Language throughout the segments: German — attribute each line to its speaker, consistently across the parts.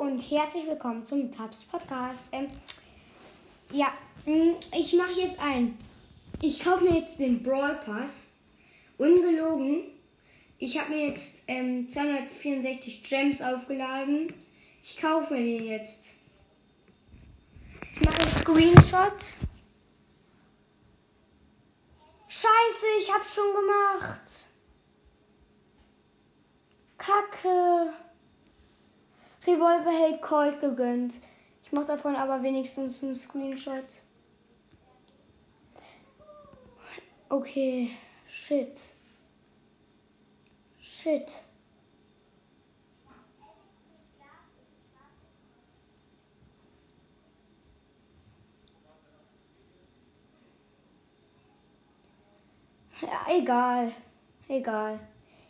Speaker 1: Und herzlich willkommen zum Tabs Podcast. Ähm, ja, mm, ich mache jetzt ein. Ich kaufe mir jetzt den Brawl Pass. Ungelogen. Ich habe mir jetzt ähm, 264 Gems aufgeladen. Ich kaufe mir den jetzt. Ich mache einen Screenshot. Scheiße, ich hab's schon gemacht. Kacke. Revolverheld Colt gegönnt. Ich mache davon aber wenigstens einen Screenshot. Okay, shit. Shit. Ja, egal. Egal.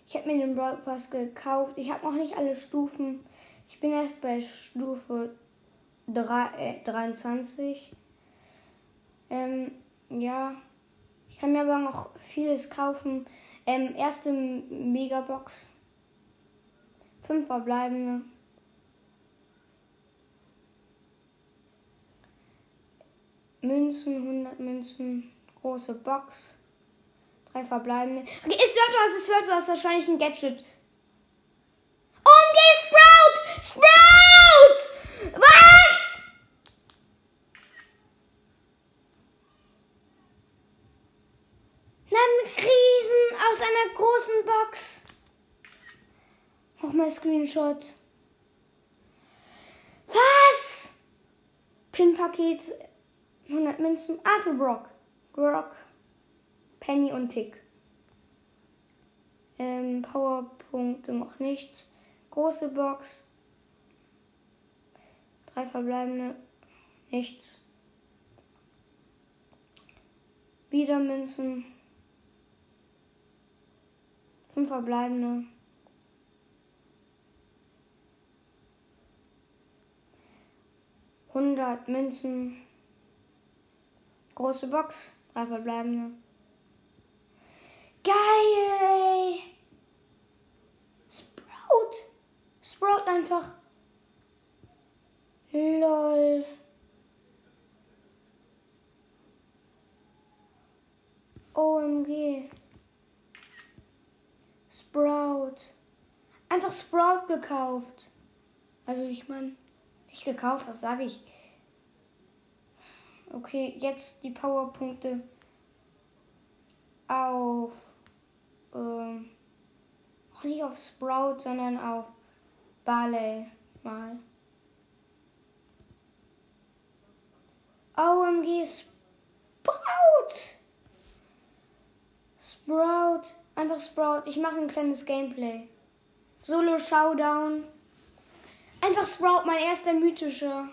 Speaker 1: Ich habe mir den Brawl gekauft. Ich habe noch nicht alle Stufen. Ich bin erst bei Stufe 3, äh, 23. Ähm, ja. Ich kann mir aber noch vieles kaufen. Ähm, erste Megabox. Fünf verbleibende. Münzen, 100 Münzen, große Box. Drei verbleibende. Es wird was, es wird was, wahrscheinlich ein Gadget. Sprout! Was? Ein Riesen aus einer großen Box. Nochmal Screenshot. Was? Pin-Paket 100 Münzen. Ah, für Brock. Brock. Penny und Tick. Ähm, Powerpunkte noch nichts. Große Box. Drei verbleibende. Nichts. Wieder Münzen. Fünf verbleibende. Hundert Münzen. Große Box. Drei verbleibende. Geil. Sprout. Sprout einfach. OMG. Sprout. Einfach Sprout gekauft. Also ich meine, nicht gekauft, was sage ich? Okay, jetzt die Powerpunkte auf ähm, auch nicht auf Sprout, sondern auf Barley mal. OMG Sprout! Sprout, einfach Sprout. Ich mache ein kleines Gameplay. Solo Showdown. Einfach Sprout, mein erster mythischer.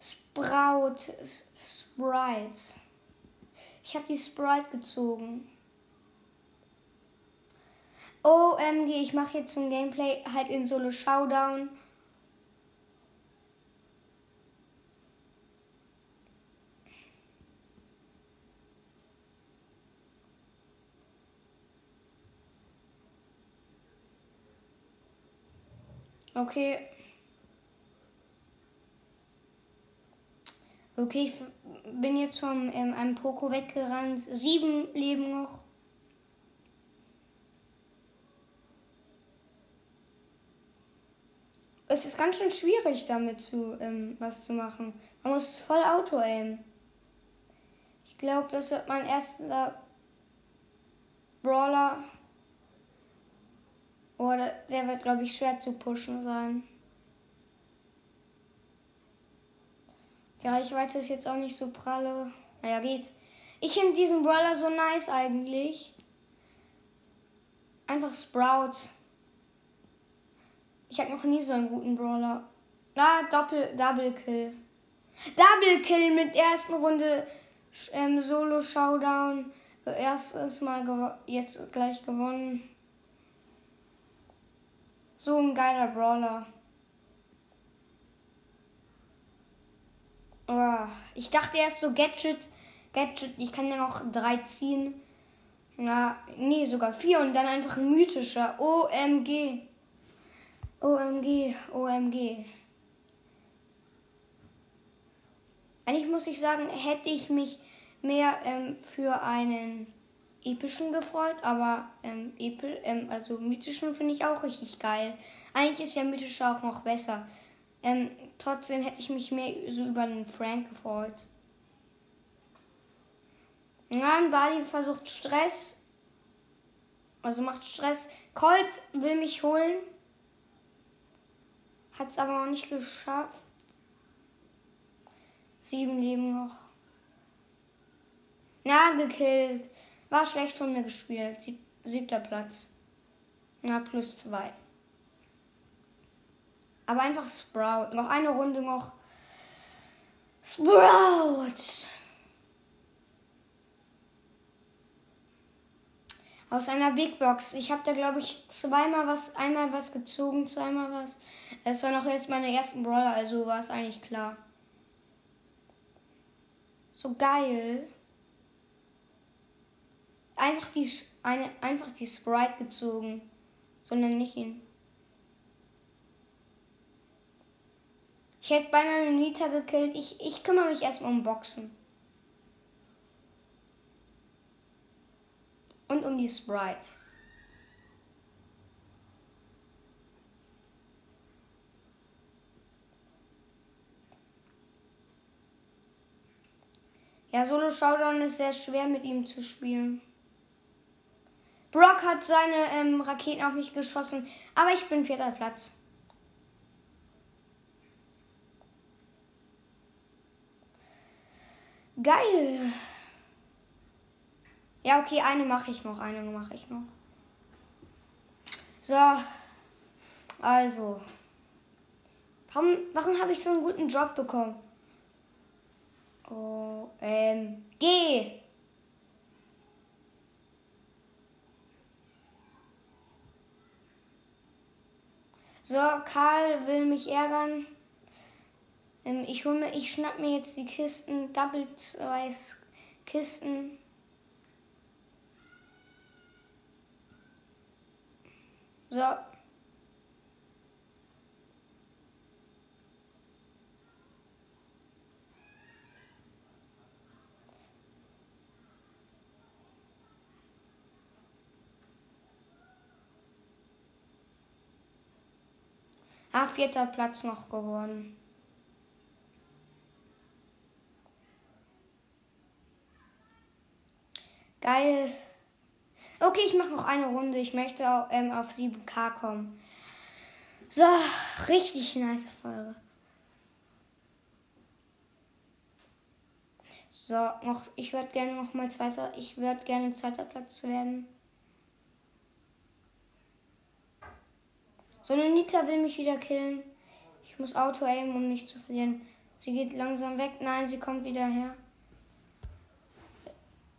Speaker 1: Sprout, Sprite. Ich habe die Sprite gezogen. OMG, ich mache jetzt ein Gameplay halt in Solo Showdown. Okay. Okay, ich bin jetzt von ähm, einem Poko weggerannt. Sieben leben noch. Es ist ganz schön schwierig damit zu ähm, was zu machen. Man muss voll Auto aimen. Ich glaube, das wird mein erster Brawler. Oder der wird, glaube ich, schwer zu pushen sein. Die Reichweite ist jetzt auch nicht so pralle. Naja, geht. Ich finde diesen Brawler so nice eigentlich. Einfach Sprout. Ich habe noch nie so einen guten Brawler. Ah, Doppel, Double Kill. Double Kill mit ersten Runde ähm, Solo Showdown. Erstes Mal jetzt gleich gewonnen. So ein geiler Brawler. Oh, ich dachte erst so Gadget. Gadget, ich kann ja noch drei ziehen. Na, nee, sogar vier und dann einfach ein mythischer. OMG. OMG, OMG. Eigentlich muss ich sagen, hätte ich mich mehr ähm, für einen epischen gefreut, aber ähm, epi ähm, also mythischen finde ich auch richtig geil. Eigentlich ist ja mythischer auch noch besser. Ähm, trotzdem hätte ich mich mehr so über einen Frank gefreut. Nein, Bali versucht Stress. Also macht Stress. Colt will mich holen. Hat es aber noch nicht geschafft. Sieben Leben noch. Na, gekillt. War schlecht von mir gespielt. Sieb siebter Platz. Na, plus zwei. Aber einfach Sprout. Noch eine Runde noch. Sprout! Aus einer Big Box. Ich habe da, glaube ich, zweimal was, einmal was gezogen, zweimal was. Es war noch jetzt meine ersten Brawler, also war es eigentlich klar. So geil. Einfach die, eine, einfach die Sprite gezogen. Sondern nicht ihn. Ich hätte beinahe eine Nita gekillt. Ich, ich kümmere mich erstmal um Boxen. und um die Sprite. Ja, Solo Showdown ist sehr schwer mit ihm zu spielen. Brock hat seine ähm, Raketen auf mich geschossen, aber ich bin vierter Platz. Geil. Ja, okay, eine mache ich noch, eine mache ich noch. So, also. Warum, warum habe ich so einen guten Job bekommen? Oh, ähm, geh! So, Karl will mich ärgern. Ähm, ich hol mir, ich schnapp mir jetzt die Kisten, Double Weiß Kisten. So. Ah, vierter Platz noch geworden. Geil. Okay, ich mache noch eine Runde. Ich möchte ähm, auf 7K kommen. So, richtig nice Folge. So, noch, ich würde gerne noch mal zweiter, ich würde gerne zweiter Platz werden. So eine Nita will mich wieder killen. Ich muss Auto aimen, um nicht zu verlieren. Sie geht langsam weg. Nein, sie kommt wieder her.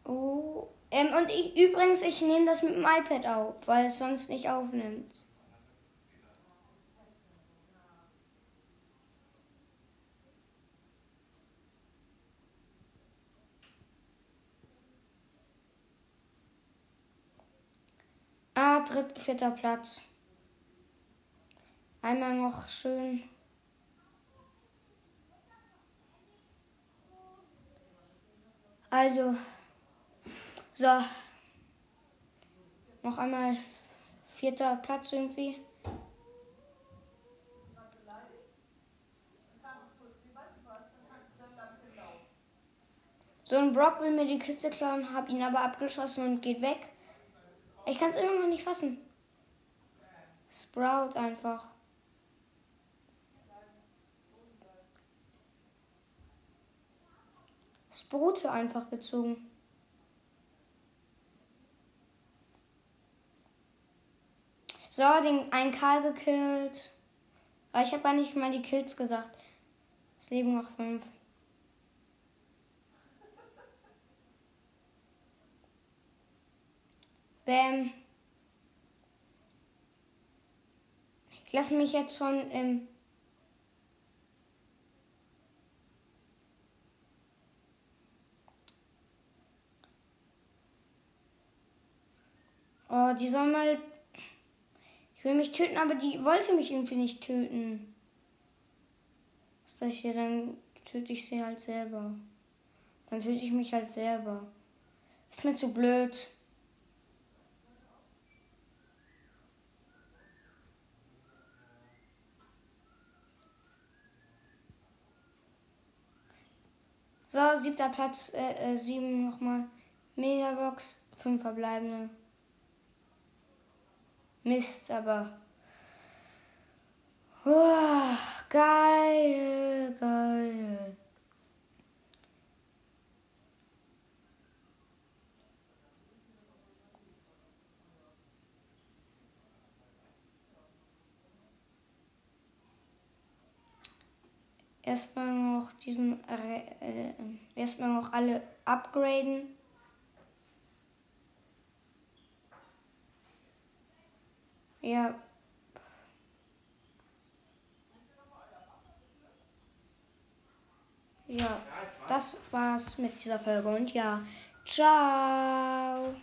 Speaker 1: Oh, ähm, und ich übrigens, ich nehme das mit dem iPad auf, weil es sonst nicht aufnimmt. Ah, dritter, vierter Platz. Einmal noch schön. Also, so. Noch einmal vierter Platz irgendwie. So ein Brock will mir die Kiste klauen, hab ihn aber abgeschossen und geht weg. Ich kann es immer noch nicht fassen. Sprout einfach. Sproute einfach gezogen. So, den einen Karl gekillt. Aber ich habe gar nicht mal die Kills gesagt. Es leben noch fünf. Bäm. Ich lasse mich jetzt schon im Oh, die soll mal. Ich will mich töten, aber die wollte mich irgendwie nicht töten. Was soll ich hier? Dann töte ich sie halt selber. Dann töte ich mich halt selber. Ist mir zu blöd. So, siebter Platz, äh, äh, sieben nochmal. Megabox, fünf verbleibende. Mist, aber. Oh, geil, geil. Erstmal noch diesen, äh, erstmal noch alle upgraden. Ja. Ja, das war's mit dieser Folge und ja, ciao.